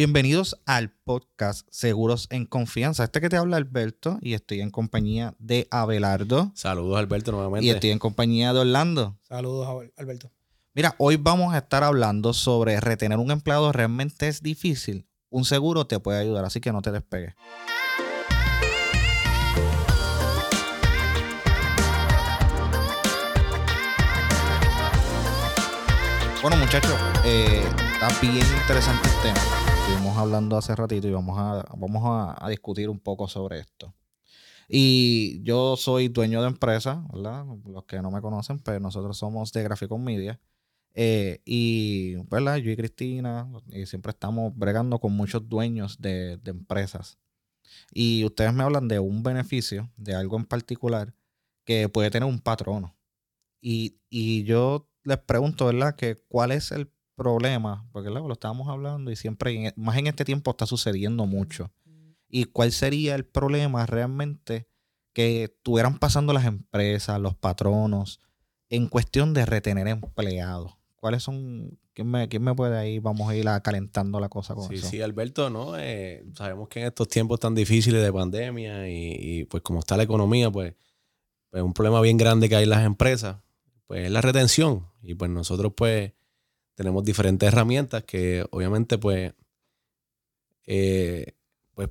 Bienvenidos al podcast Seguros en Confianza. Este que te habla Alberto y estoy en compañía de Abelardo. Saludos Alberto nuevamente. Y estoy en compañía de Orlando. Saludos Alberto. Mira, hoy vamos a estar hablando sobre retener un empleado realmente es difícil. Un seguro te puede ayudar, así que no te despegues. Bueno, muchachos, eh, está bien interesante el tema. Estuvimos hablando hace ratito y vamos a, vamos a, discutir un poco sobre esto. Y yo soy dueño de empresa, ¿verdad? Los que no me conocen, pues nosotros somos de Graphicon Media. Eh, y, ¿verdad? Yo y Cristina, y siempre estamos bregando con muchos dueños de, de empresas. Y ustedes me hablan de un beneficio, de algo en particular, que puede tener un patrono. Y, y yo les pregunto, ¿verdad? Que cuál es el problema, porque lo estábamos hablando y siempre, e, más en este tiempo está sucediendo mucho. ¿Y cuál sería el problema realmente que estuvieran pasando las empresas, los patronos, en cuestión de retener empleados? ¿Cuáles son, quién me, quién me puede ahí, vamos a ir calentando la cosa con eso? Sí, sí, Alberto, ¿no? Eh, sabemos que en estos tiempos tan difíciles de pandemia y, y, pues como está la economía, pues, pues un problema bien grande que hay en las empresas pues es la retención. Y pues nosotros pues tenemos diferentes herramientas que obviamente pues, eh, pues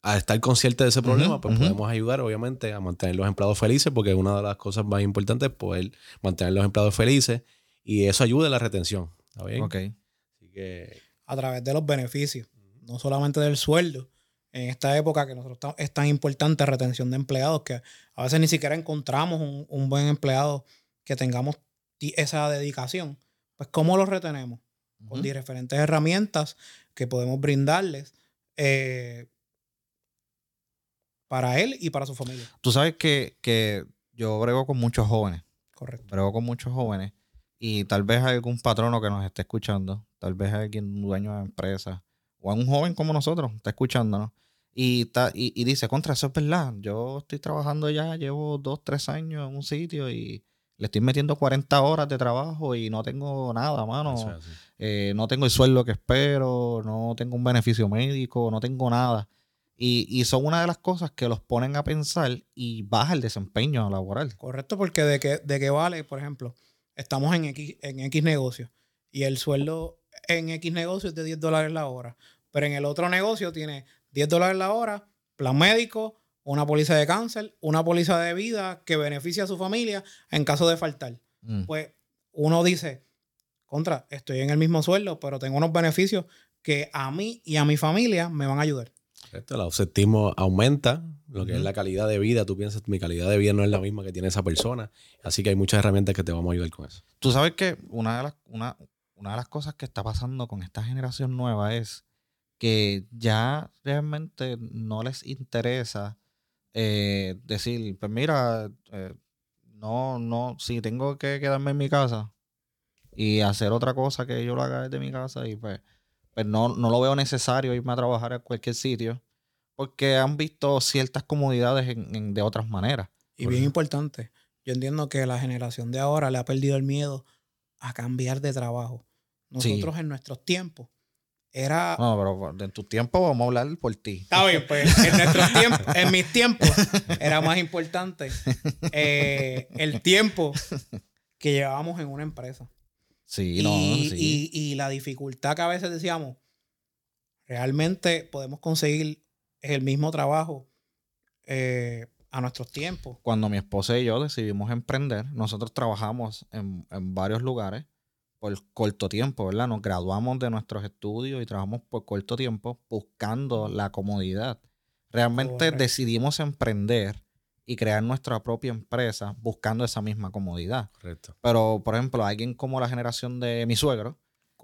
a estar conscientes de ese problema, pues podemos ayudar obviamente a mantener los empleados felices, porque una de las cosas más importantes es poder mantener los empleados felices y eso ayuda a la retención. ¿Está bien? Ok. Así que... A través de los beneficios, no solamente del sueldo, en esta época que nosotros es tan importante la retención de empleados que a veces ni siquiera encontramos un buen empleado que tengamos esa dedicación, pues ¿cómo los retenemos? Con diferentes herramientas que podemos brindarles eh, para él y para su familia. Tú sabes que, que yo brego con muchos jóvenes. Correcto. Brego con muchos jóvenes y tal vez hay algún patrono que nos esté escuchando, tal vez hay alguien dueño de empresa o un joven como nosotros está escuchándonos y, y, y, dice, contra, eso es verdad, yo estoy trabajando ya, llevo dos, tres años en un sitio y le estoy metiendo 40 horas de trabajo y no tengo nada, mano. Eh, no tengo el sueldo que espero, no tengo un beneficio médico, no tengo nada. Y, son una de las cosas que los ponen a pensar y baja el desempeño laboral. Correcto, porque de qué de que vale, por ejemplo, estamos en X, en X negocio y el sueldo en X negocio es de 10 dólares la hora, pero en el otro negocio tiene 10 dólares la hora, plan médico, una póliza de cáncer, una póliza de vida que beneficia a su familia en caso de faltar. Mm. Pues uno dice, contra, estoy en el mismo sueldo, pero tengo unos beneficios que a mí y a mi familia me van a ayudar. Esto, el ausentismo aumenta, lo que es la calidad de vida. Tú piensas, mi calidad de vida no es la misma que tiene esa persona. Así que hay muchas herramientas que te vamos a ayudar con eso. Tú sabes que una de las, una, una de las cosas que está pasando con esta generación nueva es que ya realmente no les interesa eh, decir, pues mira, eh, no, no, si tengo que quedarme en mi casa y hacer otra cosa que yo lo haga desde mi casa y pues, pues no, no lo veo necesario irme a trabajar a cualquier sitio porque han visto ciertas comodidades en, de otras maneras. Y bien importante, yo entiendo que la generación de ahora le ha perdido el miedo a cambiar de trabajo. Nosotros en nuestros tiempos era. No, pero en tu tiempo vamos a hablar por ti. Está bien, pues en nuestros tiempos, en mis tiempos, era más importante eh, el tiempo que llevábamos en una empresa. Sí, no, sí. Y, la dificultad que a veces decíamos, realmente podemos conseguir el mismo trabajo eh, a nuestros tiempos. Cuando mi esposa y yo decidimos emprender, nosotros trabajamos en, en varios lugares por corto tiempo, ¿verdad? Nos graduamos de nuestros estudios y trabajamos por corto tiempo buscando la comodidad. Realmente decidimos emprender y crear nuestra propia empresa buscando esa misma comodidad. Correcto. Pero, por ejemplo, alguien como la generación de mi suegro,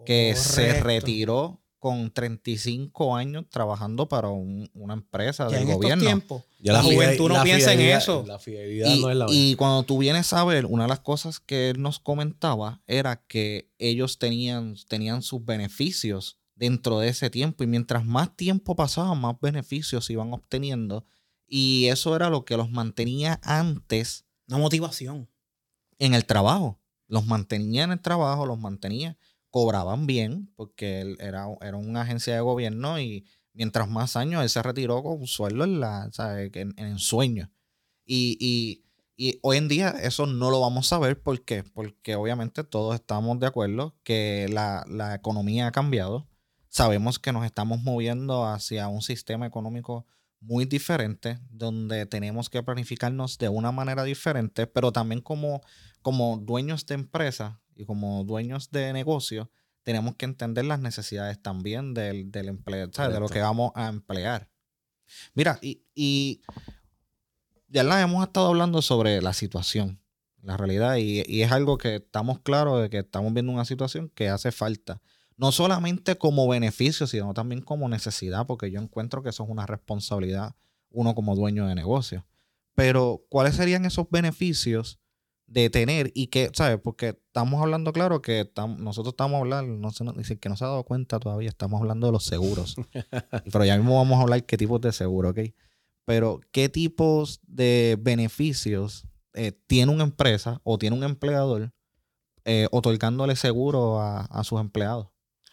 que se retiró con 35 años trabajando para una empresa del gobierno. Tiempos, ya la, juventud no piensa en eso. La fidelidad y, no es la Y cuando tú vienes a ver, una de las cosas que él nos comentaba era que ellos tenían, tenían sus beneficios dentro de ese tiempo y mientras más tiempo pasaba, más beneficios iban obteniendo y eso era lo que los mantenía antes. Una motivación. En el trabajo. Los mantenía en el trabajo, los mantenía cobraban bien, porque él era, era una agencia de gobierno y mientras más años él se retiró con un sueldo en, la, en, en. Y, y, hoy en día eso no lo vamos a ver. ¿Por qué? Porque obviamente todos estamos de acuerdo que la, la economía ha cambiado. Sabemos que nos estamos moviendo hacia un sistema económico muy diferente, donde tenemos que planificarnos de una manera diferente, pero también como, como dueños de empresa y como dueños de negocio, tenemos que entender las necesidades también del, del empleo, de lo que vamos a emplear. Mira, y, y ya la hemos estado hablando sobre la situación, la realidad, y, y, es algo que estamos claros de que estamos viendo una situación que hace falta. No solamente como beneficio, sino también como necesidad, porque yo encuentro que eso es una responsabilidad uno como dueño de negocio. Pero, ¿cuáles serían esos beneficios de tener y que, ¿sabes? Porque estamos hablando, claro, que nosotros estamos hablando, no sé, dicen que no se ha dado cuenta todavía, estamos hablando de los seguros. Pero ya mismo vamos a hablar qué tipos de seguro, ¿ok? Pero, ¿qué tipos de beneficios eh, tiene una empresa o tiene un empleador eh, otorgándole seguro a, sus empleados?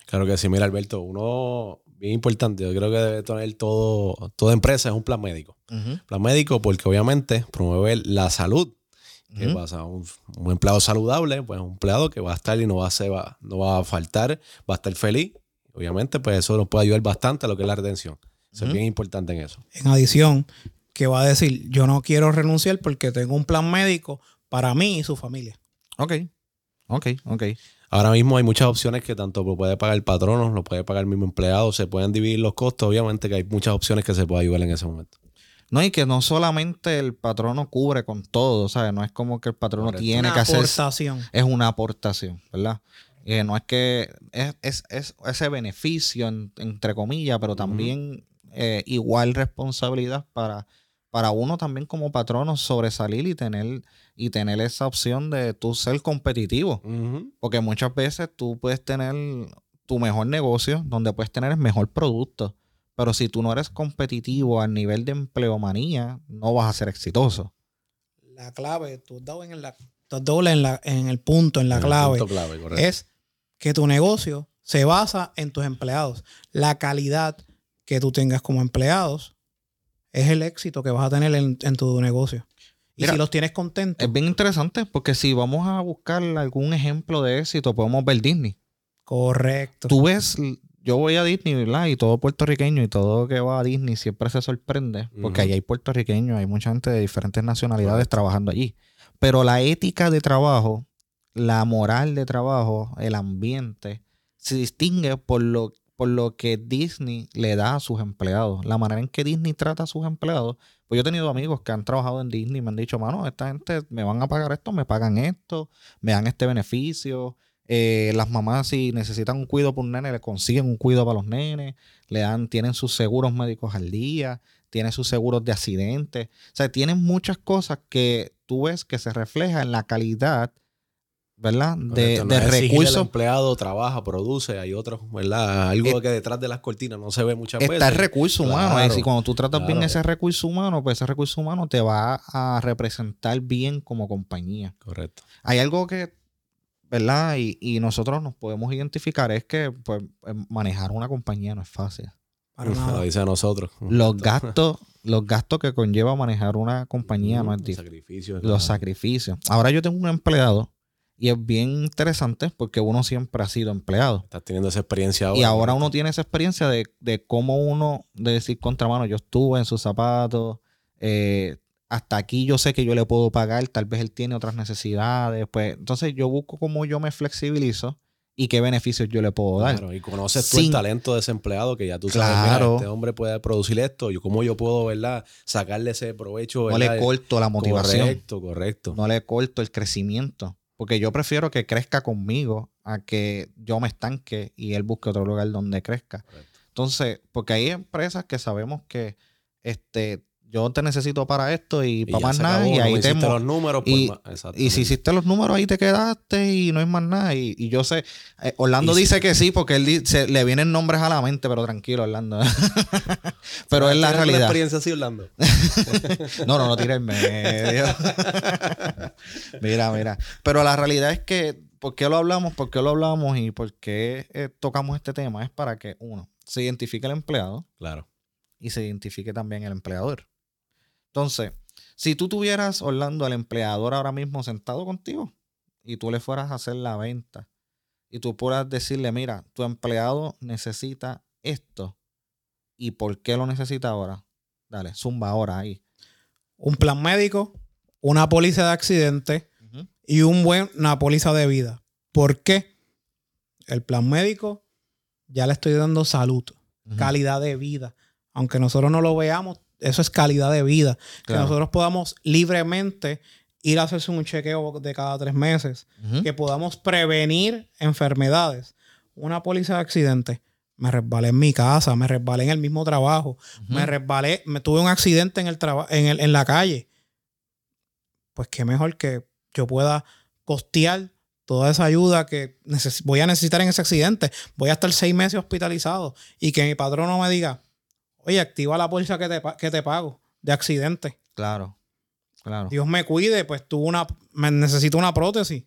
Claro que sí, mira, Alberto, uno bien importante, yo creo que debe tener todo, toda empresa es un plan médico. Plan médico porque obviamente promueve la salud ¿Qué pasa? Un, empleado saludable, pues un empleado que va a estar y no va a, ser, no va a faltar, va a estar feliz. Obviamente, pues eso nos puede ayudar bastante a lo que es la retención. Eso es bien importante en eso. En adición, que va a decir, yo no quiero renunciar porque tengo un plan médico para mí y su familia. Ok, ok, ok. Ahora mismo hay muchas opciones que tanto lo puede pagar el patrono, lo puede pagar el mismo empleado, se pueden dividir los costos. Obviamente que hay muchas opciones que se puede ayudar en ese momento. No, y que no solamente el patrono cubre con todo, ¿sabes? No es como que el patrono tiene que hacer. aportación. Es una aportación, ¿verdad? Eh, no es que es, ese beneficio, entre comillas, pero también eh, igual responsabilidad para, para uno también como patrono sobresalir y tener, y tener esa opción de tú ser competitivo. Porque muchas veces tú puedes tener tu mejor negocio, donde puedes tener el mejor producto pero si tú no eres competitivo a nivel de empleomanía, no vas a ser exitoso. La clave, tú has dado en, la, en, la, en el punto, en la clave, es que tu negocio se basa en tus empleados. La calidad que tú tengas como empleados es el éxito que vas a tener en, tu negocio. Y si los tienes contentos. Es bien interesante porque si vamos a buscar algún ejemplo de éxito, podemos ver Disney. Correcto. Tú ves yo voy a Disney, ¿verdad? Y todo puertorriqueño y todo que va a Disney siempre se sorprende, porque ahí hay puertorriqueños, hay mucha gente de diferentes nacionalidades trabajando allí. Pero la ética de trabajo, la moral de trabajo, el ambiente, se distingue por lo, por lo que Disney le da a sus empleados, la manera en que Disney trata a sus empleados. Pues yo he tenido amigos que han trabajado en Disney y me han dicho, mano, esta gente me van a pagar esto, me pagan esto, me dan este beneficio eh, las mamás, si necesitan un cuido por un nene, le consiguen un cuido para los nenes, le dan, tienen sus seguros médicos al día, tienen sus seguros de accidentes. O sea, tienen muchas cosas que tú ves que se refleja en la calidad, ¿verdad? De, recursos. El empleado trabaja, produce, hay otros, ¿verdad? Algo que detrás de las cortinas no se ve muchas veces. Está el recurso humano. y cuando tú tratas bien ese recurso humano, pues ese recurso humano te va a representar bien como compañía. Correcto. Hay algo que ¿verdad? Y, nosotros nos podemos identificar es que pues, eh, manejar una compañía no es fácil. Lo dice a nosotros. Los gastos, los gastos que conlleva manejar una compañía no es difícil. Sacrificios, los sacrificios. Ahora yo tengo un empleado y es bien interesante porque uno siempre ha sido empleado. Estás teniendo esa experiencia ahora. Y ahora uno tiene esa experiencia de, de cómo uno, de decir contra mano, yo estuve en sus zapatos, eh, hasta aquí yo sé que yo le puedo pagar, tal vez él tiene otras necesidades, pues entonces yo busco cómo yo me flexibilizo y qué beneficios yo le puedo dar. Claro, y conoces tú el talento de ese empleado que ya tú sabes, claro. este hombre puede producir esto, yo cómo yo puedo, ¿verdad? Sacarle ese provecho, No le corto la motivación. Correcto, correcto. No le corto el crecimiento, porque yo prefiero que crezca conmigo a que yo me estanque y él busque otro lugar donde crezca. Entonces, porque hay empresas que sabemos que este yo te necesito para esto y, para más nada. y ahí te los números. Pues, y, si hiciste los números, ahí te quedaste y no hay más nada. Y, yo sé, eh, Orlando dice que sí, porque él dice, le vienen nombres a la mente, pero tranquilo, Orlando. pero es la realidad. experiencia así, Orlando? no, no, no tira en medio. mira, mira. Pero la realidad es que ¿por qué lo hablamos? ¿Por qué lo hablamos y por qué eh, tocamos este tema? Es para que, uno, se identifique el empleado Claro. y se identifique también el empleador. Entonces, si tú tuvieras, Orlando, al empleador ahora mismo sentado contigo y tú le fueras a hacer la venta y tú puedas decirle, mira, tu empleado necesita esto y por qué lo necesita ahora. Dale, zumba ahora ahí. Un plan médico, una póliza de accidente y un buen, una póliza de vida. ¿Por qué? El plan médico ya le estoy dando salud, calidad de vida. Aunque nosotros no lo veamos, eso es calidad de vida. Que nosotros podamos libremente ir a hacerse un chequeo de cada tres meses. Que podamos prevenir enfermedades. Una póliza de accidente. Me resbalé en mi casa, me resbalé en el mismo trabajo, me resbalé, me tuve un accidente en, el en, el- en la calle. Pues qué mejor que yo pueda costear toda esa ayuda que voy a necesitar en ese accidente. Voy a estar seis meses hospitalizado y que mi patrono me diga, oye, activa la póliza que te, que te pago de accidente. Claro, claro. Dios me cuide, pues tuve una, me necesito una prótesis.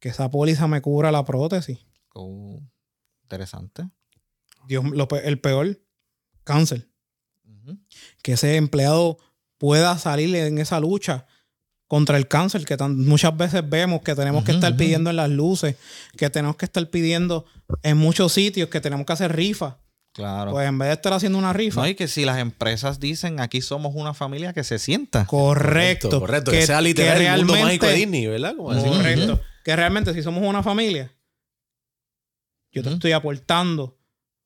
Que esa póliza me cubra la prótesis. Oh, interesante. Dios, lo el peor, cáncer. Que ese empleado pueda salir en esa lucha contra el cáncer que tan- muchas veces vemos que tenemos que estar pidiendo en las luces, que tenemos que estar pidiendo en muchos sitios, que tenemos que hacer rifas. Claro. Pues en vez de estar haciendo una rifa, no, y que si las empresas dicen aquí somos una familia que se sienta. correcto, Correcto. Que, sea literal el mundo mágico de Disney, ¿verdad? Como decimos. Correcto. Que realmente si somos una familia, yo te estoy aportando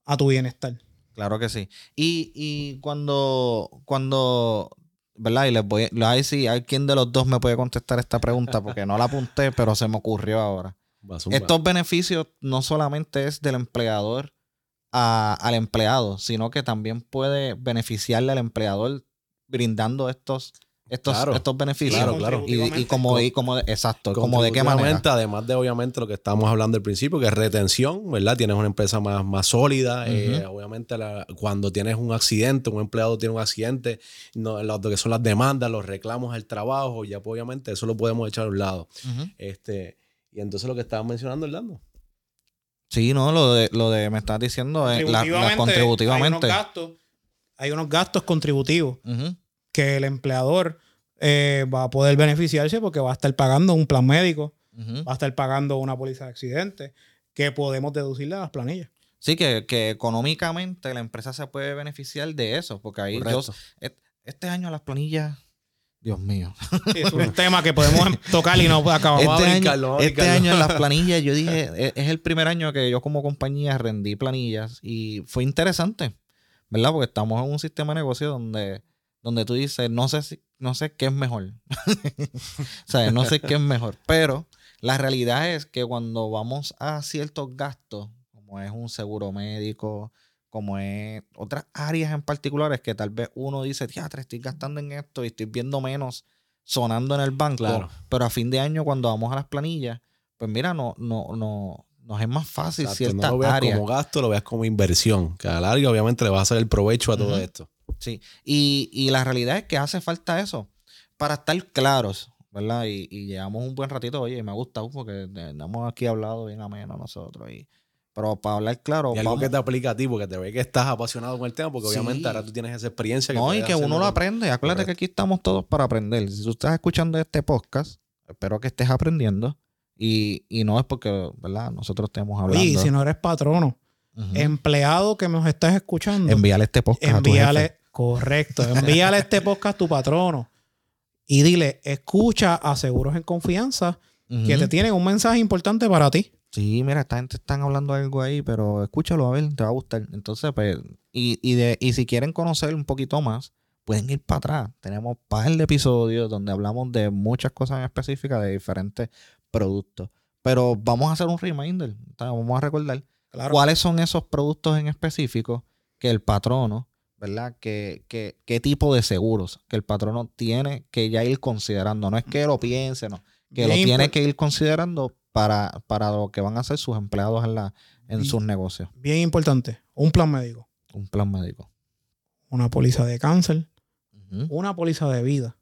a tu bienestar. Claro que sí. Y, y cuando, cuando, ¿verdad? Y les voy, les voy a decir, ¿hay quién de los dos me puede contestar esta pregunta? Porque no la apunté, pero se me ocurrió ahora. Estos beneficios no solamente es del empleador a- al empleado, sino que también puede beneficiarle al empleador brindando estos, estos, Claro, estos beneficios. claro, claro. Y, y como, y como, exacto, como de qué manera. Además de, obviamente, lo que estábamos hablando al principio, que es retención, ¿verdad? Tienes una empresa más, más sólida. eh, obviamente, la- cuando tienes un accidente, un empleado tiene un accidente, no, lo que son las demandas, los reclamos al trabajo, ya pues, obviamente eso lo podemos echar a un lado. Este, y entonces lo que estabas mencionando, Orlando. Sí, no, lo de, lo de me estás diciendo, eh, la- la- Hay unos contributivamente. gastos, hay unos gastos contributivos que el empleador eh, va a poder beneficiarse porque va a estar pagando un plan médico, va a estar pagando una póliza de accidente que podemos deducirle a las planillas. Sí, que, que económicamente la empresa se puede beneficiar de eso, porque ahí yo, et- este año las planillas, Dios mío. Sí, es un tema que podemos em- tocar y no acabamos. Este, año, brincarlo, este brincarlo. año en las planillas, yo dije, e- es el primer año que yo como compañía rendí planillas y fue interesante, ¿verdad? Porque estamos en un sistema de negocio donde, donde tú dices, no sé, si- no sé qué es mejor. o sea, no sé qué es mejor, pero la realidad es que cuando vamos a ciertos gastos, como es un seguro médico, como es otras áreas en particulares que tal vez uno dice, teatro, estoy gastando en esto y estoy viendo menos sonando en el banco, Claro. pero a fin de año cuando vamos a las planillas, pues mira, no, no, no, nos es más fácil Exacto, ciertas no lo veas áreas. como gasto, lo veas como inversión. Que a la larga, obviamente, le vas a hacer el provecho a todo esto. Sí, y, y la realidad es que hace falta eso para estar claros, ¿verdad? Y, y llevamos un buen ratito, oye, me ha gustado porque hemos aquí hablado bien ameno nosotros. Y, pero para hablar claro, Y algo vamos- que te aplica a ti, porque te ve que estás apasionado con el tema, porque Sí. obviamente ahora tú tienes esa experiencia. no, y que uno lo aprende. Acuérdate que Correcto. aquí estamos todos para aprender. Si tú estás escuchando este podcast, espero que estés aprendiendo. Y, y no es porque, ¿verdad? Nosotros estemos hablando. Y si no eres patrono, empleado que nos estás escuchando, Envíale este podcast a tu envíale, jefe. correcto, envíale este podcast a tu patrono y dile, escucha a Seguros en Confianza que te tienen un mensaje importante para ti. Sí, mira, esta gente están hablando algo ahí, pero escúchalo a ver, te va a gustar. Entonces, pues, y, y, de, y si quieren conocer un poquito más, pueden ir para atrás. Tenemos un par de episodios donde hablamos de muchas cosas en específicas de diferentes productos. Pero vamos a hacer un reminder, vamos a recordar Claro. cuáles son esos productos en específico que el patrono, ¿verdad? Que, que, ¿Qué tipo de seguros que el patrono tiene que ya ir considerando? No es que lo piense, no. Que lo tiene que ir considerando para, para lo que van a hacer sus empleados en, la, en sus negocios. Bien importante, un plan médico, Un plan médico. una póliza de cáncer, una póliza de vida,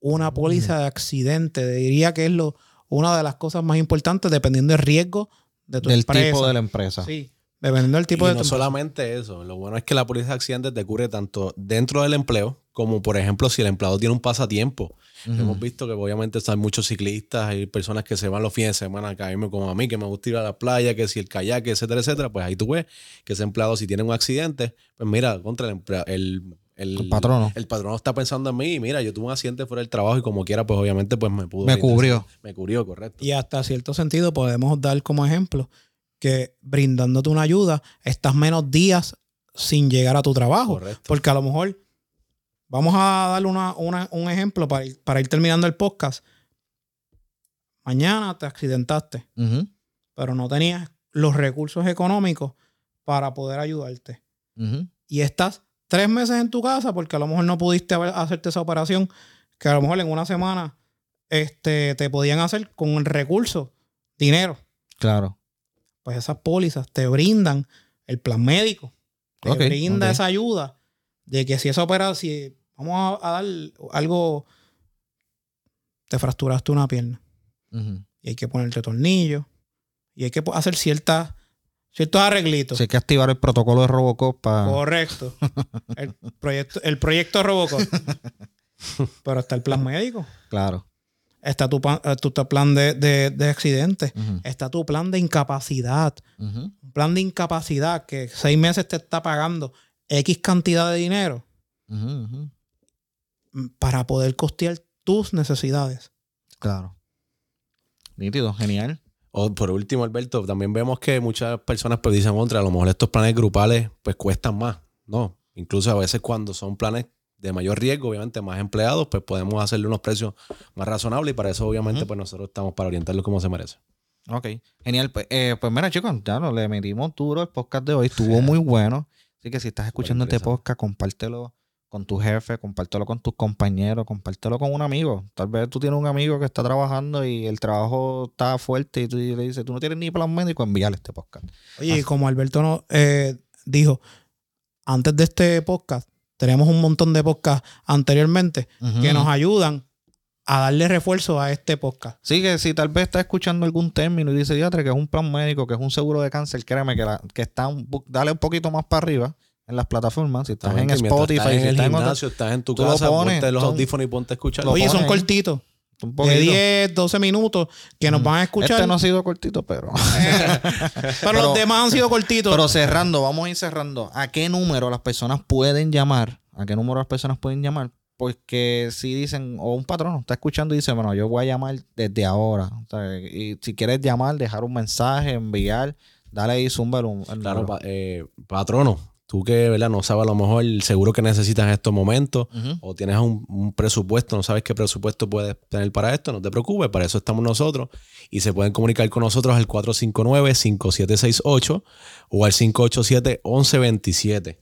una Mm. póliza de accidente, diría que es lo una de las cosas más importantes dependiendo del riesgo de tu Del empresa. tipo de la empresa. Sí, dependiendo del tipo y de no tu empresa. solamente eso, lo bueno es que la póliza de accidentes te cubre tanto dentro del empleo como, por ejemplo, si el empleado tiene un pasatiempo. Hemos visto que obviamente hay muchos ciclistas, hay personas que se van los fines de semana a caerme como a mí, que me gusta ir a la playa, que si el kayak, etcétera, etcétera. Pues ahí tú ves que ese empleado, si tiene un accidente, pues mira, contra el, el, el, El patrono. El patrono está pensando en mí y mira, yo tuve un accidente fuera del trabajo y como quiera, pues obviamente pues me pudo. Me cubrió. Me cubrió, correcto. Y hasta cierto sentido podemos dar como ejemplo que brindándote una ayuda estás menos días sin llegar a tu trabajo. Correcto. Porque a lo mejor, vamos a darle una, una- un ejemplo para ir, para ir terminando el podcast. Mañana te accidentaste, pero no tenías los recursos económicos para poder ayudarte. Y estás tres meses en tu casa porque a lo mejor no pudiste haber- hacerte esa operación que a lo mejor en una semana este, te podían hacer con el recurso, dinero. Claro. Pues esas pólizas te brindan el plan médico. Te Ok, brinda esa ayuda de que si esa operación, si vamos a, a dar algo, te fracturaste una pierna y hay que ponerte tornillo y hay que hacer ciertas, ciertos arreglitos. Sí, hay que activar el protocolo de Robocop para. Correcto. El proyecto, el proyecto Robocop. Pero está el plan médico. Claro. Está tu, pa- eh, tu, tu plan de, de, de accidente. Está tu plan de incapacidad. Un plan de incapacidad que seis meses te está pagando X cantidad de dinero para poder costear tus necesidades. Claro. Nítido, genial. O por último, Alberto, también vemos que muchas personas pues dicen, contra, a lo mejor estos planes grupales pues cuestan más. No, incluso a veces cuando son planes de mayor riesgo, obviamente más empleados, pues podemos hacerle unos precios más razonables y para eso obviamente pues nosotros estamos para orientarlo como se merece. Ok, genial. Pues, eh, pues mira, chicos, ya no, le metimos duro el podcast de hoy. Estuvo muy bueno. Así que si estás escuchando este podcast, compártelo con tu jefe, compártelo con tus compañeros, compártelo con un amigo. Tal vez tú tienes un amigo que está trabajando y el trabajo está fuerte y tú le dices, tú no tienes ni plan médico, envíale este podcast. Oye, y como Alberto no, eh, dijo, antes de este podcast, tenemos un montón de podcasts anteriormente que nos ayudan a darle refuerzo a este podcast. Sí, que si tal vez estás escuchando algún término y dice, diatre, que es un plan médico, que es un seguro de cáncer, créeme que, la- que está un, dale un poquito más para arriba en las plataformas. Si estás en Spotify, estás si en el estás en otra- gimnasio, estás en tu tú lo casa, pones, ponte los son- audífonos y ponte a escuchar. Oye, son cortitos, de poquito. 10, 12 minutos, que nos Mm. van a escuchar. Este no ha sido cortito, pero. pero, pero- los demás han sido cortitos. pero cerrando, vamos a ir cerrando. ¿A qué número las personas pueden llamar? ¿A qué número las personas pueden llamar? Porque si dicen, o un patrón está escuchando y dice, bueno, yo voy a llamar desde ahora. O sea, y si quieres llamar, dejar un mensaje, enviar, dale ahí, zumba el Claro, pa- eh, patrono, tú que ¿verdad? no sabes a lo mejor el seguro que necesitas en estos momentos o tienes un, un presupuesto, no sabes qué presupuesto puedes tener para esto, no te preocupes, para eso estamos nosotros y se pueden comunicar con nosotros al 459-5768 o al 587-1127.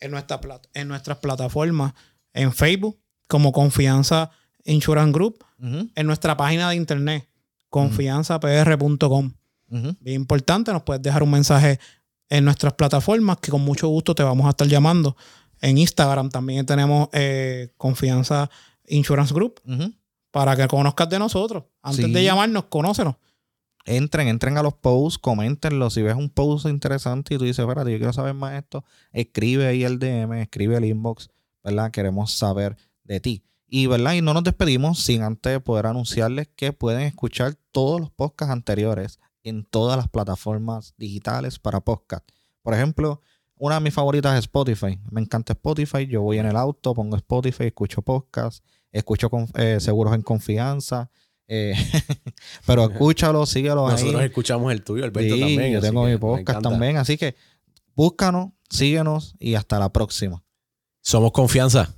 en, nuestra en nuestras plataformas, en Facebook, como Confianza Insurance Group, en nuestra página de internet, confianzapr.com. ujú. Bien importante, nos puedes dejar un mensaje en nuestras plataformas que con mucho gusto te vamos a estar llamando. En Instagram también tenemos eh, Confianza Insurance Group para que conozcas de nosotros. Antes Sí. de llamarnos, conócenos. Entren, entren a los posts, coméntenlo. Si ves un post interesante y tú dices, espérate, yo quiero saber más de esto, escribe ahí el DM, escribe el inbox, ¿verdad? Queremos saber de ti. Y, ¿verdad? Y no nos despedimos sin antes poder anunciarles que pueden escuchar todos los podcasts anteriores en todas las plataformas digitales para podcast. Por ejemplo, una de mis favoritas es Spotify. Me encanta Spotify. Yo voy en el auto, pongo Spotify, escucho podcast, escucho con- eh, Seguros en Confianza. eh, pero escúchalo, síguelo ahí. Nosotros escuchamos el tuyo, Alberto, Sí, también. yo tengo mi podcast también. Así que búscanos, síguenos y hasta la próxima. Somos confianza.